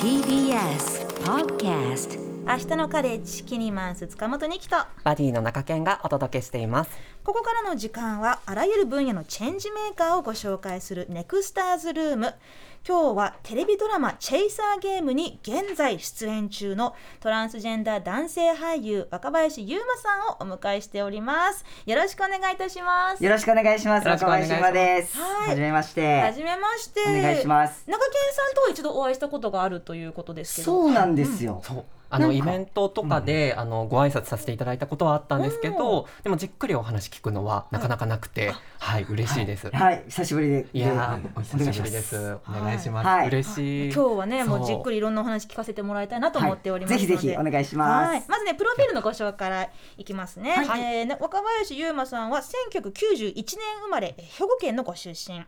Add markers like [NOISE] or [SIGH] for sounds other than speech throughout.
TBS Podcast 明日のカレッジキニマンス塚本にきとバディの中堅がお届けしています。ここからの時間はあらゆる分野のチェンジメーカーをご紹介するネクスターズルーム今日はテレビドラマ「チェイサーゲーム」に現在出演中のトランスジェンダー男性俳優若林優馬さんをお迎えしておりますよろしくお願いいたしますよろしくお願いします。若林です。はいはじめまして。はじめましてお願いします。中堅さんとは一度お会いしたことがあるということですけどそうなんですよ。そうんかのイベントとかで、あのご挨拶させていただいたことはあったんですけど、でもじっくりお話聞くのはなかなかなくて、はい、嬉しいです。はい、久しぶりで。いやお久しぶりです。お願いします。はい嬉しい。今日はねもうじっくりいろんなお話聞かせてもらいたいなと思っておりますので、はいぜひぜひお願いしますはい、まずねプロフィールのご紹介からいきますね。はいえーね若林優馬さんは1991年生まれ、えー兵庫県のご出身。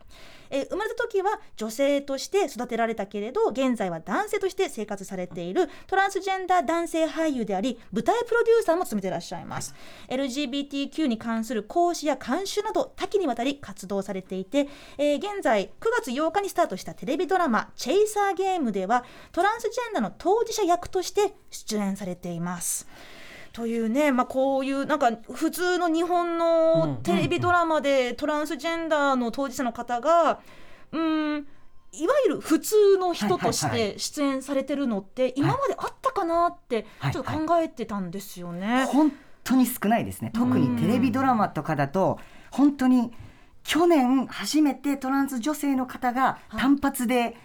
えー生まれた時は女性として育てられたけれど現在は男性として生活されているトランスジェンダー男性俳優であり舞台プロデューサーも務めていらっしゃいます、LGBTQ に関する講師や監修など多岐にわたり活動されていて、えー現在9月8日にスタートしたテレビドラマ「チェイサーゲーム」ではトランスジェンダーの当事者役として出演されています。というね、まあ、こういうなんか普通の日本のテレビドラマでトランスジェンダーの当事者の方がうんいわゆる普通の人としはいはいはて出演されてるのって今まであったかなってはいちょっと考えてたんですよね。本当に少ないですね。特にテレビドラマとかだと、本当に去年初めてトランス女性の方が単発で、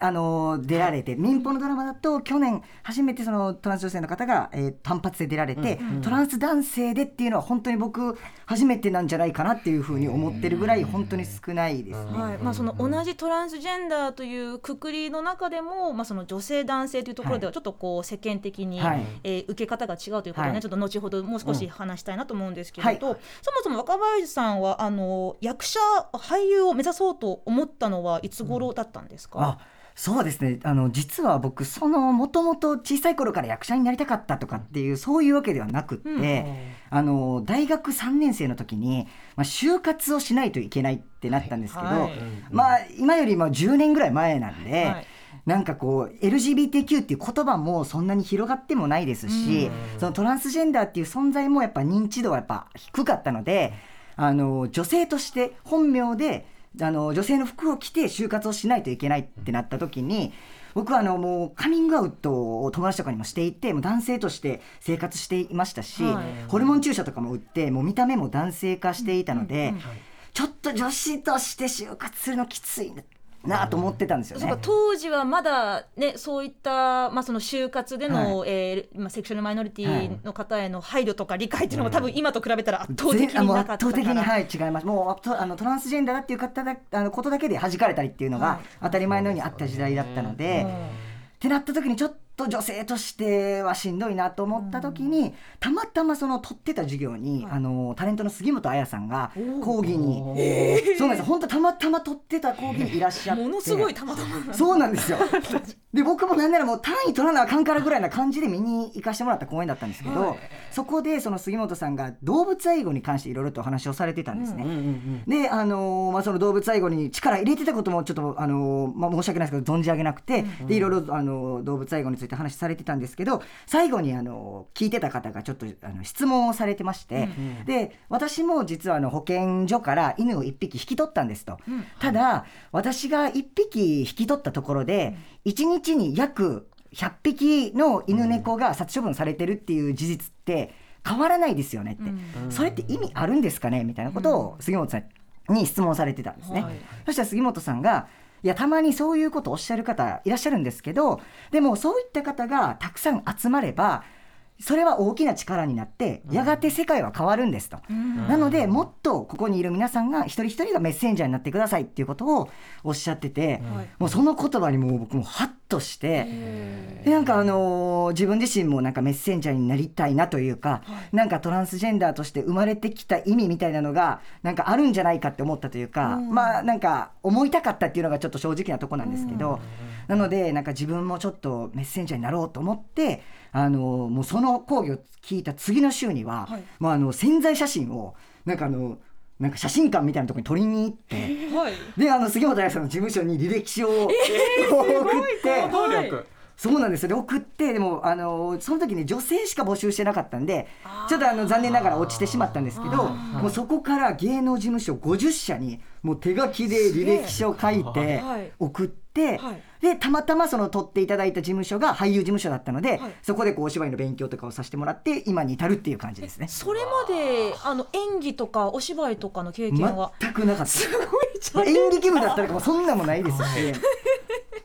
あの出られて、民放のドラマだと去年初めてそのトランス女性の方が、えー単発で出られて、トランス男性でっていうのは本当に僕初めてなんじゃないかなっていうふうに思ってるぐらい本当に少ないですね。はい。まあ、その同じトランスジェンダーというくくりの中でも、まあ、その女性男性というところではちょっとこう世間的に、はい。えー受け方が違うということをね、はい。ちょっと後ほどもう少し話したいなと思うんですけれど、はい。そもそも若林さんはあの役者俳優を目指そうと思ったのはいつ頃だったんですか、あそうですね。あの実は僕そのもともと小さい頃から役者になりたかったとかっていうそういうわけではなくって、うん。あの大学3年生の時に、まあ、就活をしないといけないってなったんですけど、はい。まあ今よりも10年ぐらい前なんで。はい。なんかこう LGBTQ っていう言葉もそんなに広がってもないですし、そのトランスジェンダーっていう存在もやっぱ認知度はやっぱ低かったのであの女性として本名であの女性の服を着て就活をしないといけないってなった時に僕はあのもうカミングアウトを友達とかにもしていてもう男性として生活していましたし、はい。ホルモン注射とかも打ってもう見た目も男性化していたので、ちょっと女子として就活するのきついなと思ってたんですよね。当時はまだ、ね、そういった、まあ、その就活での、えーまあ、セクシュアルマイノリティの方への配慮とか理解っていうのも、多分今と比べたら圧倒的になかったから圧倒的にはい違います。もうとあのトランスジェンダーだっていう方だあのことだけで弾かれたりっていうのが当たり前のようにあった時代だったので、ってなった時にちょっと女性としてはしんどいなと思った時に、たまたまその取ってた授業に、あのタレントの杉本彩さんが講義に、そうなんです本当たまたま取ってた講義にいらっしゃって。ものすごいたまたま。そうなんですよ。で僕もなんならもう単位取らなあかんからぐらいな感じで見に行かしてもらった公演だったんですけど、そこでその杉本さんが動物愛護に関していろいろとお話をされてたんですね。であのーまあ、その動物愛護に力入れてたこともちょっと、あのーまあ、申し訳ないですけど存じ上げなくて、でいろいろ、あのー動物愛護について話されてたんですけど最後に、あのー聞いてた方がちょっとあの質問をされてまして、で私も実はあの保健所から犬を1匹引き取ったんですと。ただ私が1匹引き取ったところで1日に約100匹の犬猫が殺処分されてるっていう事実って変わらないですよねって、それって意味あるんですかねみたいなことを杉本さんに質問されてたんですね。はい。そしたら杉本さんがいやたまにそういうことをおっしゃる方いらっしゃるんですけどでもそういった方がたくさん集まればそれは大きな力になってやがて世界は変わるんですと、なのでもっとここにいる皆さんが一人一人がメッセンジャーになってくださいっていうことをおっしゃってて、もうその言葉にもう僕もハッとしてでなんかあのー自分自身もなんかメッセンジャーになりたいなというか、なんかトランスジェンダーとして生まれてきた意味みたいなのがなんかあるんじゃないかって思ったというか、まあなんか思いたかったっていうのがちょっと正直なとこなんですけど、なのでなんか自分もちょっとメッセンジャーになろうと思ってあのーもうその講義を聞いた次の週には、はい。もうあの潜在写真をなんかあのなんか写真館みたいなところに撮りに行ってはい。であの杉本彩さんの事務所に履歴書を、送って行動力。そうなんですよ。で送ってでもあのその時ね女性しか募集してなかったんでちょっとあの残念ながら落ちてしまったんですけどもうそこから芸能事務所50社にもう手書きで履歴書を書いてはい。送って、はい。でたまたまその取っていただいた事務所が俳優事務所だったので、はい。そこでこうお芝居の勉強とかをさせてもらって今に至るっていう感じですね。それまであの演技とかお芝居とかの経験は？全くなかった。演劇部だったらもうそんなもないですし。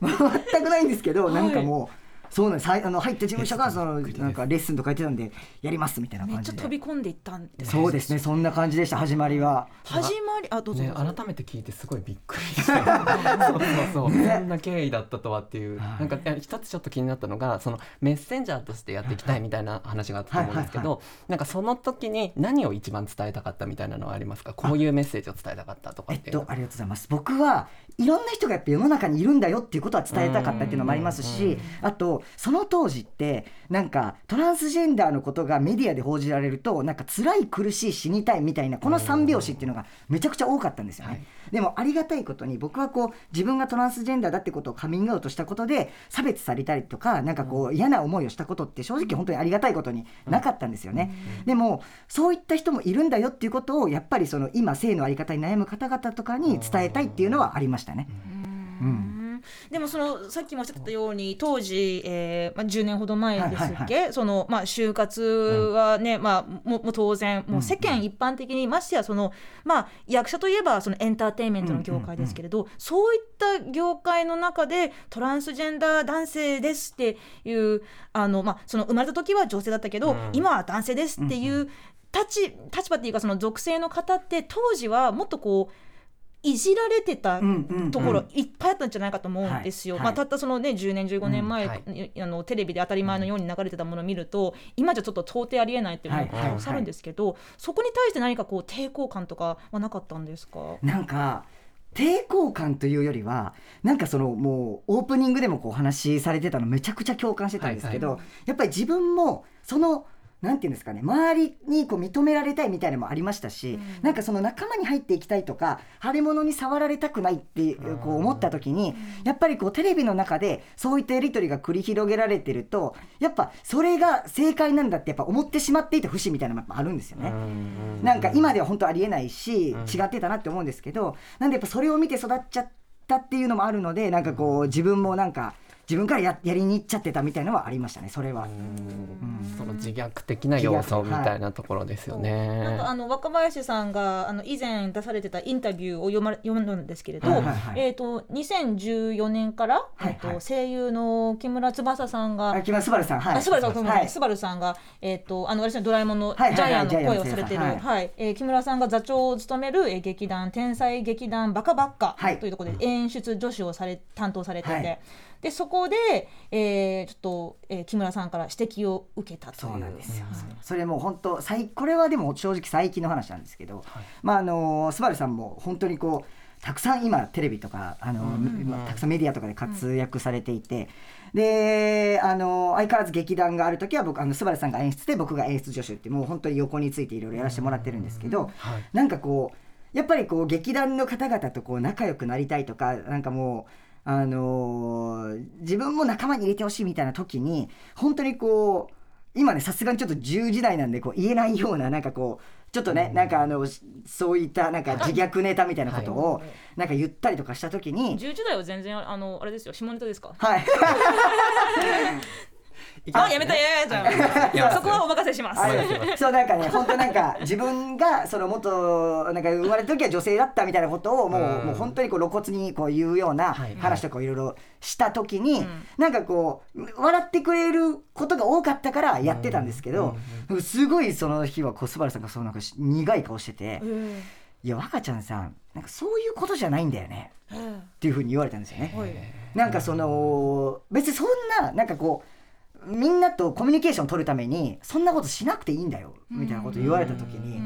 [LAUGHS] 全くないんですけど、なんかもうそうなんです。はいあの入った事務所がそのなんかレッスンとか言ってたんでやりますみたいなめっちゃ感じで飛び込んでいったんですそうですね。そんな感じでした始まりは。始まりあどうぞどね、うぞ、改めて聞いてすごいびっくりした。[LAUGHS] そうそうそう、そんな経緯だったとはっていう。なんか一つちょっと気になったのがそのメッセンジャーとしてやっていきたいみたいな話があったと思うんですけはいはいどなんかその時に何を一番伝えたかったみたいなのはありますか？こういうメッセージを伝えたかったとかえっとありがとうございます。僕はいろんな人がやっぱ世の中にいるんだよっていうことは伝えたかったっていうのもありますしあとその当時ってなんかトランスジェンダーのことがメディアで報じられるとなんか辛い苦しい死にたいみたいなこの三拍子っていうのがめちゃくちゃ多かったんですよね、はい。でもありがたいことに僕はこう自分がトランスジェンダーだってことをカミングアウトしたことで差別されたりとかなんかこう嫌な思いをしたことって正直本当にありがたいことになかったんですよね、でもそういった人もいるんだよっていうことをやっぱりその今性のあり方に悩む方々とかに伝えたいっていうのはありましたね、うんでもそのさっきもおっしゃってたように当時、えーまあ、10年ほど前ですっけ、はいそのまあ、就活はね、まあ、ももう当然もう世間一般的に、ましてやその、まあ、役者といえばそのエンターテインメントの業界ですけれど、そういった業界の中でトランスジェンダー男性ですっていうあの、まあ、その生まれた時は女性だったけど、うん。今は男性ですっていう立ち立場っていうかその属性の方って当時はもっとこういじられてたところいっぱいあったんじゃないかと思うんですよ。はい。まあ、たったそのね10年15年前、あのテレビで当たり前のように流れてたものを見ると今じゃちょっと到底ありえないっていうのがさるんですけど、そこに対して何かこう抵抗感とかはなかったんですか？なんか抵抗感というよりはなんかそのもうオープニングでもこうお話しされてたのめちゃくちゃ共感してたんですけど、はい。やっぱり自分もそのなんていうんですかね周りにこう認められたいみたいなのもありましたし、うん。なんかその仲間に入っていきたいとか腫れ物に触られたくないってこう思った時に、やっぱりこうテレビの中でそういったやり取りが繰り広げられてるとやっぱそれが正解なんだってやっぱ思ってしまっていた節みたいなのもあるんですよね。なんか今では本当ありえないし、うん。違ってたなって思うんですけどなんでやっぱそれを見て育っちゃったっていうのもあるのでなんかこう自分もなんか自分からややりに行っちゃってたみたいなのはありましたねそれは。その自虐的な要素みたいなところですよね。なんかあの若林さんがあの以前出されてたインタビューを読まれ読んだんですけれど、はいはいはい。えっ、と2014年から、はいはい。えっと声優の木村翼さんがあ木村昴さんはい。あスバルさんはい。いスバルさんがえっ、とあの私のドラえもんのジはいはいはいャイアンの声をされてるの声さんはい、えー木村さんが座長を務める、えー劇団天才劇団バカバッカはい。というところで演出助手をされ担当されてて、はいでそこで、えーちょっと、えー木村さんから指摘を受けたという。そうなんです。よ。それもう本当最これはでも正直最近の話なんですけど、まああのスバルさんも本当にこうたくさん今テレビとかあの、まあたくさんメディアとかで活躍されていて、であの相変わらず劇団がある時は僕あのスバルさんが演出で僕が演出助手ってもう本当に横についていろいろやらせてもらってるんですけど、はい。なんかこうやっぱりこう劇団の方々とこう仲良くなりたいとかなんかもう。あのー自分も仲間に入れてほしいみたいな時に本当にこう今ねさすがにちょっと10時代なんでこう言えないようななんかこうちょっとね、なんかあのそういったなんか自虐ネタみたいなことをなんか言ったりとかした時に、10時台は全然あのあれですよ下ネタですか？はい [LAUGHS] あやめたいやいやじゃいやあそこはお任せします。あそうなんかね本当なんか自分がその元なんか生まれた時は女性だったみたいなことをもう,、うん。もう本当にこう露骨にこう言うようなはい話とかをいろいろした時に、ん。なんかこう笑ってくれることが多かったからやってたんですけど、すごいその日はこうスバルさんがそうなんかし苦い顔してて「うん。いや若ちゃんさんなんかそういうことじゃないんだよね」うん。っていうふうに言われたんですよね。はい。なんかその別にそんななんかこうみんなとコミュニケーション取るためにそんなことしなくていいんだよみたいなこと言われた時に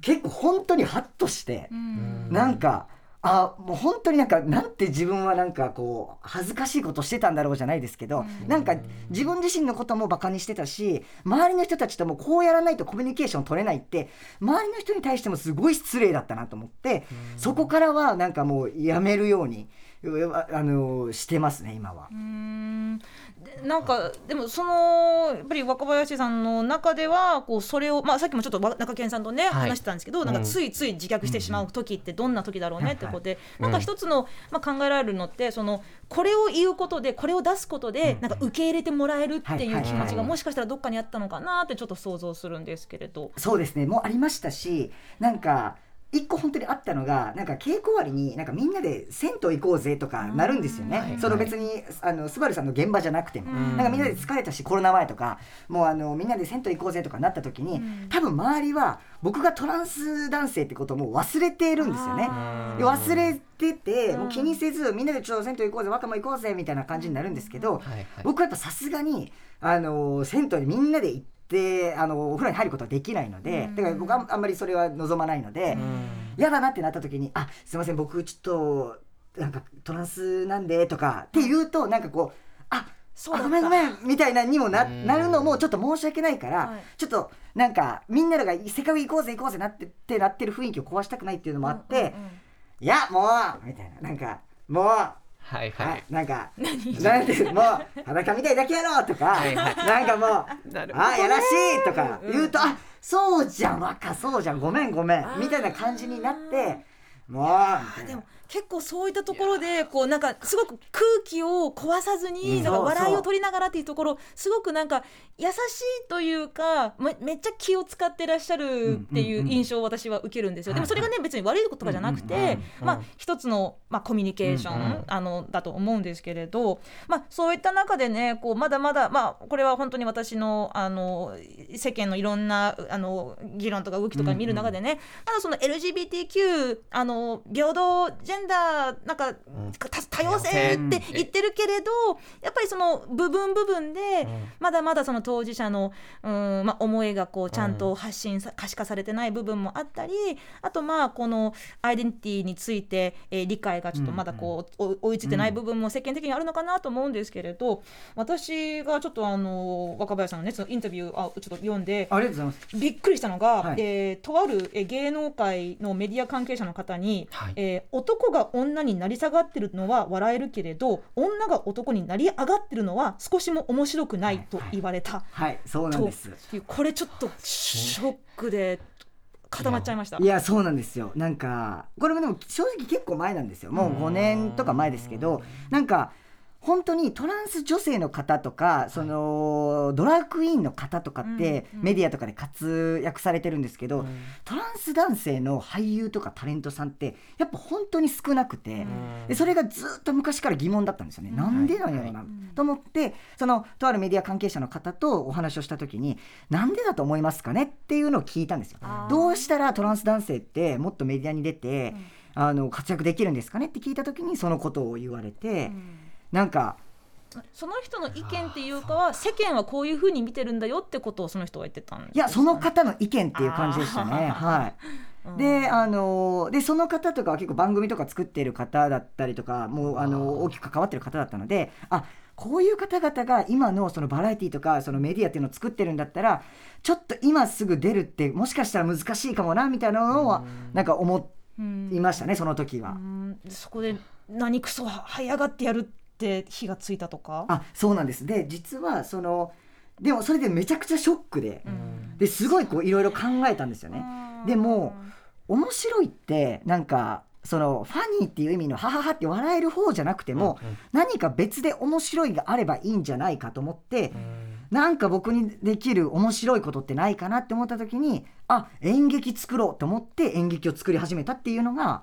結構本当にハッとしてうん。なんかあもう本当になんかなんて自分はなんかこう恥ずかしいことしてたんだろうじゃないですけど、なんか自分自身のこともバカにしてたし周りの人たちともこうやらないとコミュニケーション取れないって周りの人に対してもすごい失礼だったなと思って、そこからはなんかもうやめるようにうああのしてますね今は。うーん。でなんかでもそのやっぱり若林さんの中ではこうそれを、まあ、さっきもちょっとわ中堅さんとね、はい。話してたんですけどなんかついつい自虐してしまう時ってどんな時だろうねってことで、いなんか一つの、まあ、考えられるのってそのこれを言うことでこれを出すことで、なんか受け入れてもらえるってはいう気持ちがはいもしかしたらどっかにあったのかなってちょっと想像するんですけれど。そうですね。もうありましたしなんか一個本当にあったのがなんか稽古終わりになんかみんなで銭湯行こうぜとかなるんですよね、うんその別にあのスバルさんの現場じゃなくても、うん。なんかみんなで疲れたしコロナ前とかもうあのみんなで銭湯行こうぜとかなった時に、うん。多分周りは僕がトランス男性ってことをもう忘れているんですよね。忘れてて、うん。もう気にせずみんなでちょっと銭湯行こうぜ若者行こうぜみたいな感じになるんですけど、はいはい。僕はやっぱさすがにあの銭湯にみんなで行ってあのお風呂に入ることはできないので、うんだから僕はあんまりそれは望まないので、嫌だなってなった時に「あすいません僕ちょっとなんかトランスなんで」とかって言うとなんかこう「あそうごめんごめん」みたいなにもなうんなるのもちょっと申し訳ないから、はいちょっとなんかみんながせっかく行こうぜ行こうぜなってってなってる雰囲気を壊したくないっていうのもあって「うんうんうんいやもう!」みたいななんかもう。はいははい。い、なんか、なんてもう裸みたいだけやろとか、はいはい。なんかもう、あ、やらしいとかうん。言うと、あ、そうじゃん、若そうじゃん、ごめんごめんみたいな感じになって、もう、でも結構そういったところでこうなんかすごく空気を壊さずにうん。なんか笑いを取りながらっていうところすごくなんか優しいというかめめっちゃ気を使ってらっしゃるっていう印象を私は受けるんですよ。でもそれがね別に悪いこととかじゃなくてうんまあ一つのまあコミュニケーションあのだと思うんですけれどまあそういった中でねこうまだまだまあこれは本当に私のあの世間のいろんなあの議論とか動きとか見る中でねまだその LGBTQ あの平等ジェンダーなんか、た多様性って言ってるけれどやっぱりその部分部分で、まだまだその当事者のうん、まあ、思いがこうちゃんと発信さ、可視化されてない部分もあったりあとまあこのアイデンティティについて、えー理解がちょっとまだこう、お追いついてない部分も世間的にあるのかなと思うんですけれど私がちょっとあの若林さんのねそのインタビューあちょっと読んでありがとうございます。びっくりしたのが、はい。えーとあるえー芸能界のメディア関係者の方に、はい。えー男が女になり下がってるのは笑えるけれど女が男になり上がってるのは少しも面白くないと言われた、はい、そうなんとです。これちょっとショックで固まっちゃいました。いやそうなんですよなんかこれもでも正直結構前なんですよもう5年とか前ですけどなんか本当にトランス女性の方とかそのドラァグクイーンの方とかってメディアとかで活躍されてるんですけど、トランス男性の俳優とかタレントさんってやっぱ本当に少なくて、でそれがずっと昔から疑問だったんですよね、うん。なんでなんやろうな、と思ってそのとあるメディア関係者の方とお話をした時になんでだと思いますかねっていうのを聞いたんですよ。どうしたらトランス男性ってもっとメディアに出て、あの活躍できるんですかねって聞いた時にそのことを言われて、なんかその人の意見っていうかは世間はこういうふうに見てるんだよってことをその人は言ってたんですいやその方の意見っていう感じでしたね。はい。であのでその方とかは結構番組とか作っている方だったりとかもうあの大きく関わってる方だったのであこういう方々が今のそのバラエティとかそのメディアっていうのを作ってるんだったらちょっと今すぐ出るってもしかしたら難しいかもなみたいなのはなんか思うんいましたねその時は。う。ん。そこで何クソ這い上がってやるって火がついたとか？あそうなんです。で実はそのでもそれでめちゃくちゃショックでうん。ですごいこういろいろ考えたんですよね。でも面白いってなんかそのファニーっていう意味のハハハって笑える方じゃなくても、何か別で面白いがあればいいんじゃないかと思って、なんか僕にできる面白いことってないかなって思った時にあ演劇作ろうと思って演劇を作り始めたっていうのが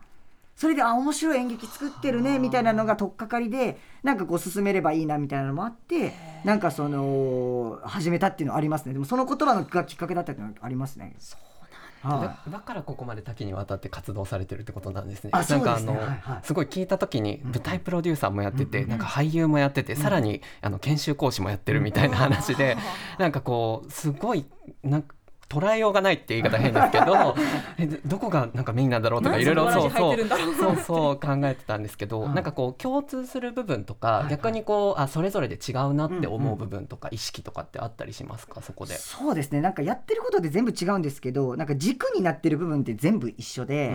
それであ面白い演劇作ってるねみたいなのが取っかかりでなんかこう進めればいいなみたいなのもあってなんかその始めたっていうのはありますね。でもその言葉のがきっかけだったっていうのはありますね。はだだからここまで多岐にわたって活動されてるってことなんですね。あなんかあの、はいはい。すごい聞いた時に舞台プロデューサーもやってて、うんなんか俳優もやってて、さらにあの研修講師もやってるみたいな話で、なんかこうすごいなんか捉えようがないって言い方変ですけど [LAUGHS] えどこがなんかメインなんだろうとかいろいろそうそうそうそう考えてたんですけど、うん、なんかこう共通する部分とか、はいはい、逆にこうあそれぞれで違うなって思う部分とか、意識とかってあったりしますか？そこで。そうですね。なんかやってることで全部違うんですけどなんか軸になってる部分って全部一緒で,、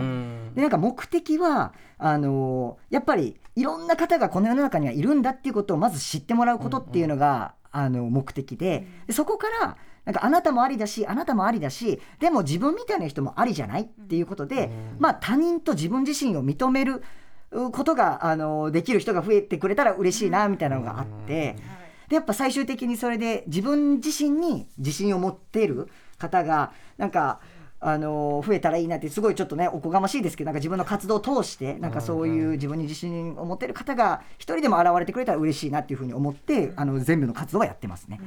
でなんか目的はあのやっぱりいろんな方がこの世の中にはいるんだっていうことをまず知ってもらうことっていうのが、うんうん、あの目的ででそこからなんかあなたもありだしあなたもありだしでも自分みたいな人もありじゃないっていうことで、まあ他人と自分自身を認めることがあのできる人が増えてくれたら嬉しいなみたいなのがあって。でやっぱ最終的にそれで自分自身に自信を持っている方がなんかあの増えたらいいなってすごいちょっとねおこがましいですけどなんか自分の活動を通してなんかそういう自分に自信を持ってる方が一人でも現れてくれたら嬉しいなっていうふうに思ってあの全部の活動はやってますね。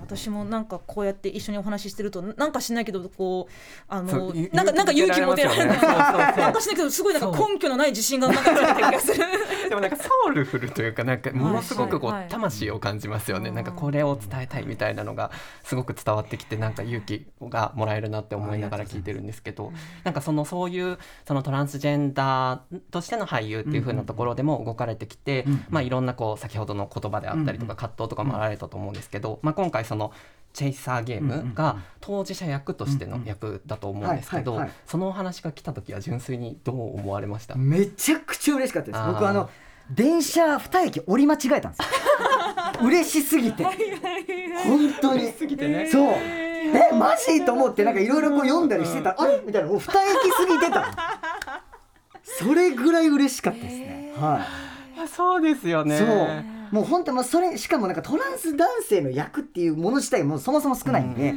私もなんかこうやって一緒にお話ししてるとなんかしないけどこうあのなんかなんか勇気持てられない、なんかしないけどすごいなんか根拠のない自信がなんかついてる気がする。でもなんかソウルフルというかなんかものすごくこう魂を感じますよね。なんかこれを伝えたいみたいなのがすごく伝わってきてなんか勇気がもらえるなって思いながら聞いてるんですけど。なんかそのそういうそのトランスジェンダーとしての俳優っていう風なところでも動かれてきて、まあ、いろんなこう先ほどの言葉であったりとか葛藤とかもあられたと思うんですけど、まあ、今回そのチェイサーゲームが当事者役としての役だと思うんですけどそのお話が来た時は純粋にどう思われました？めちゃくちゃ嬉しかったです。僕あの電車2駅降り間違えたんですよ。嬉しすぎて。本当に。そう。えマジと思ってなんかいろいろ読んだりしてた。あれ？みたいな。もう二駅過ぎてた。それぐらい嬉しかったですね。はい。そうですよね。そう。もう本当まあそれしかもなんかトランス男性の役っていうもの自体もそもそも少ないんで、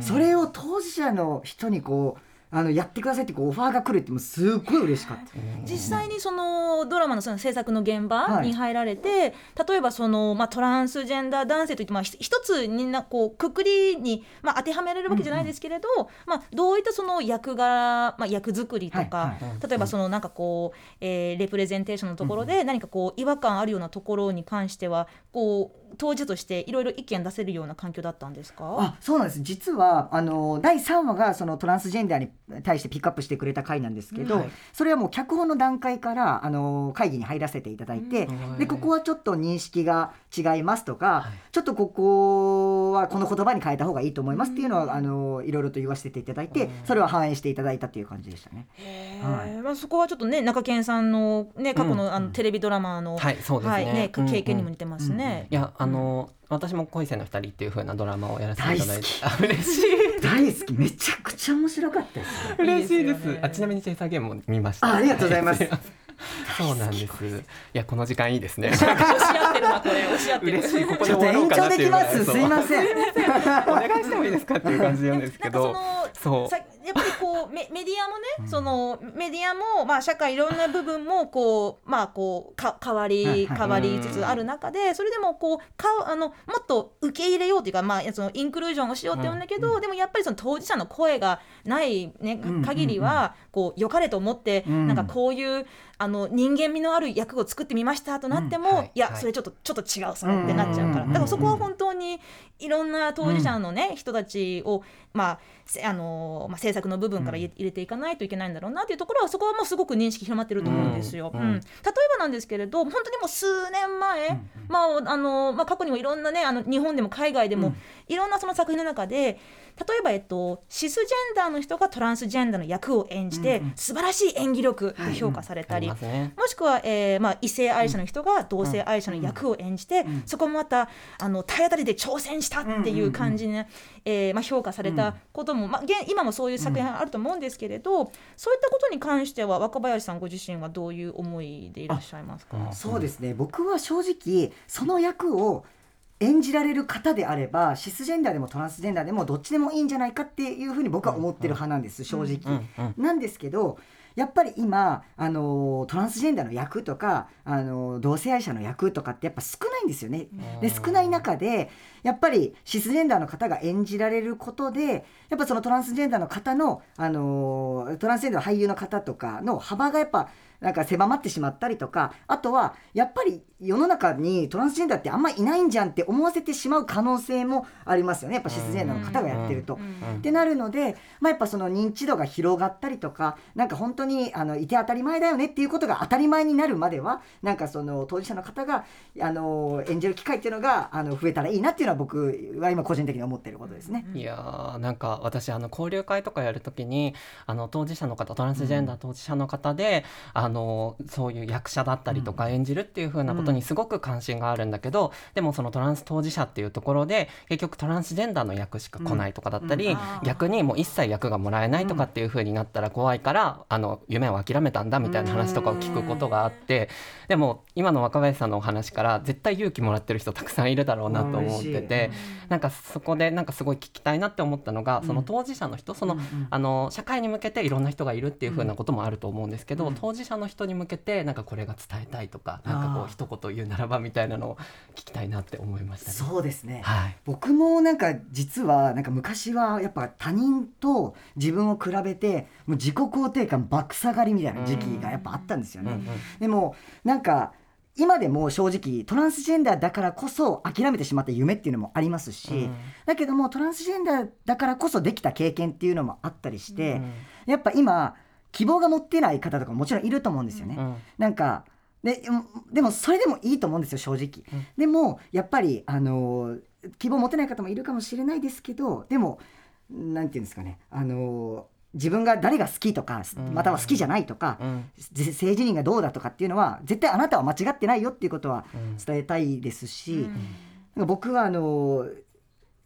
それを当事者の人にこうあのやってくださいってこうオファーが来るってもすっごい嬉しかった。実際にそのドラマのその制作の現場に入られて、はい、例えばそのまあトランスジェンダー男性といってまあ一つみんなこうくくりにまあ当てはめられるわけじゃないですけれど、うん。うん、まあどういったその役柄まあ役作りとか、はいはい、例えばそのなんかこう、えー、レプレゼンテーションのところで何かこう違和感あるようなところに関してはこう当事者としていろいろ意見出せるような環境だったんですか？あそうなんです。実はあの第3話がそのトランスジェンダーに対してピックアップしてくれた回なんですけど、はい、それはもう脚本の段階からあの会議に入らせていただいて、うん、でここはちょっと認識が違いますとか、はい、ちょっとここはこの言葉に変えた方がいいと思いますっていうのは、うん、あのいろいろと言わせていただいて、うん、それは反映していただいたという感じでしたね。はい、まあ、そこはちょっとね中堅さんの、ね、過去の,、あのテレビドラマの、はい。そうですね,、ね経験にも似てますね。いやあの私も恋せの二人っていう風なドラマをやらせていただいて嬉しい [LAUGHS] 大好きめちゃくちゃ面白かったです嬉しいです、あちなみに制作ゲームも見ましたありがとうございます [LAUGHS] そうなんです。いやこの時間いいですね。[LAUGHS] 押し合ってるなこれ押し合ってる。嬉しいここで終わろうかなっていう。すいません。お願いしてもいいですかっていう感じなんですけど。そう。やっぱりこうメ [LAUGHS] メディアもね、うん、そのメディアもまあ社会いろんな部分もこうまあこうか変わり変わりつつある中で、それでもこうかあのもっと受け入れようというかまあそのインクルージョンをしようって言うんだけど、うん、でもやっぱりその当事者の声がないね限りはこう良かれと思って、なんかこういうあの人間味のある役を作ってみましたとなっても、うん。はい、い。や、はい、それちょっとちょっと違うそれってなっちゃうから、だからそこは本当にいろんな当事者のね、人たちをまああのまあ、政策の部分から入れていかないといけないんだろうなというところはそこはもうすごく認識広まってると思うんですよ。うん、うん、例えばなんですけれど本当にもう数年前、うん、まああのまあ、過去にもいろんなねあの日本でも海外でも、いろんなその作品の中で例えば、えっと、シスジェンダーの人がトランスジェンダーの役を演じて、うん、素晴らしい演技力で評価されたり、はいね、もしくは、えーまあ、異性愛者の人が同性愛者の役を演じて、うん、そこもまたあの体当たりで挑戦したっていう感じで、ね、えー、まあ、評価されたことも、まあ、今もそういう作品あると思うんですけれど、そういったことに関しては若林さんご自身はどういう思いでいらっしゃいますか？そうですね。僕は正直その役を演じられる方であればシスジェンダーでもトランスジェンダーでもどっちでもいいんじゃないかっていうふうに僕は思ってる派なんです、正直。なんですけどやっぱり今あのトランスジェンダーの役とかあの同性愛者の役とかってやっぱ少ないんですよね。で少ない中でやっぱりシスジェンダーの方が演じられることでやっぱそのトランスジェンダーの方のあのトランスジェンダーの俳優の方とかの幅がやっぱなんか狭まってしまったりとかあとはやっぱり世の中にトランスジェンダーってあんまいないんじゃんって思わせてしまう可能性もありますよねやっぱシスジェンダーの方がやってると。ってなるので、まあ、やっぱその認知度が広がったりとかなんか本当にあのいて当たり前だよねっていうことが当たり前になるまではなんかその当事者の方があの演じる機会っていうのがあの増えたらいいなっていうのは僕は今個人的に思ってることですね。いやーなんか私あの交流会とかやるときにあの当事者の方トランスジェンダー当事者の方で、あのそういう役者だったりとか演じるっていう風なことにすごく関心があるんだけど、でもそのトランス当事者っていうところで結局トランスジェンダーの役しか来ないとかだったり、うん。うん逆にもう一切役がもらえないとかっていう風になったら怖いから、あの夢を諦めたんだみたいな話とかを聞くことがあって、でも今の若林さんのお話から絶対勇気もらってる人たくさんいるだろうなと思ってて。なんかそこでなんかすごい聞きたいなって思ったのが、その当事者の人その、あの社会に向けていろんな人がいるっていう風なこともあると思うんですけど、当事者の人に向けてなんかこれが伝えたいとかなんかこう一言言うならばみたいなのを聞きたいなって思いましたね。そうですね、はい。僕もなんか実はなんか昔はやっぱ他人と自分を比べてもう自己肯定感爆下がりみたいな時期がやっぱあったんですよね。うんうんでもなんか今でも正直トランスジェンダーだからこそ諦めてしまった夢っていうのもありますし、うん。だけどもトランスジェンダーだからこそできた経験っていうのもあったりして、うん。やっぱ今希望が持ってない方とかももちろんいると思うんですよね。うん。なんかでうんでもそれでもいいと思うんですよ正直、うん。でもやっぱりあのー希望を持てない方もいるかもしれないですけどでもなんていうんですかね。あのー自分が誰が好きとかうん。または好きじゃないとか、うん。ぜ性自認がどうだとかっていうのは絶対あなたは間違ってないよっていうことはうん。伝えたいですし、うん。僕はあのー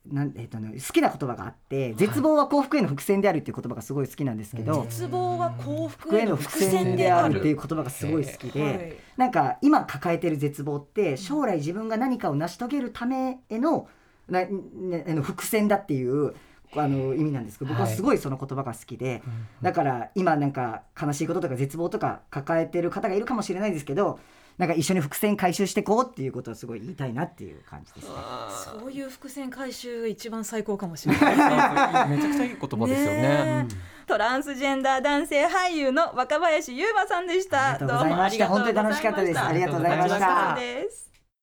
なんえっとね、好きな言葉があって「絶望は幸福への伏線である」っていう言葉がすごい好きなんですけど、うん。絶望は幸福福への伏線であるっていう言葉がすごい好きで、はい。なんか今抱えてる絶望って将来自分が何かを成し遂げるためへのな、ね、あの伏線だっていうあの意味なんですけど僕はすごいその言葉が好きで、だから今なんか悲しいこととか絶望とか抱えてる方がいるかもしれないですけどなんか一緒に伏線回収していこうっていうことをすごい言いたいなっていう感じですね。そういう伏線回収が一番最高かもしれない。めちゃくちゃいい言葉ですよね。トランスジェンダー男性俳優の若林優馬さんでした。ありがとうございました。どうもありがとうござい本当に楽しかったです。ありがとうございました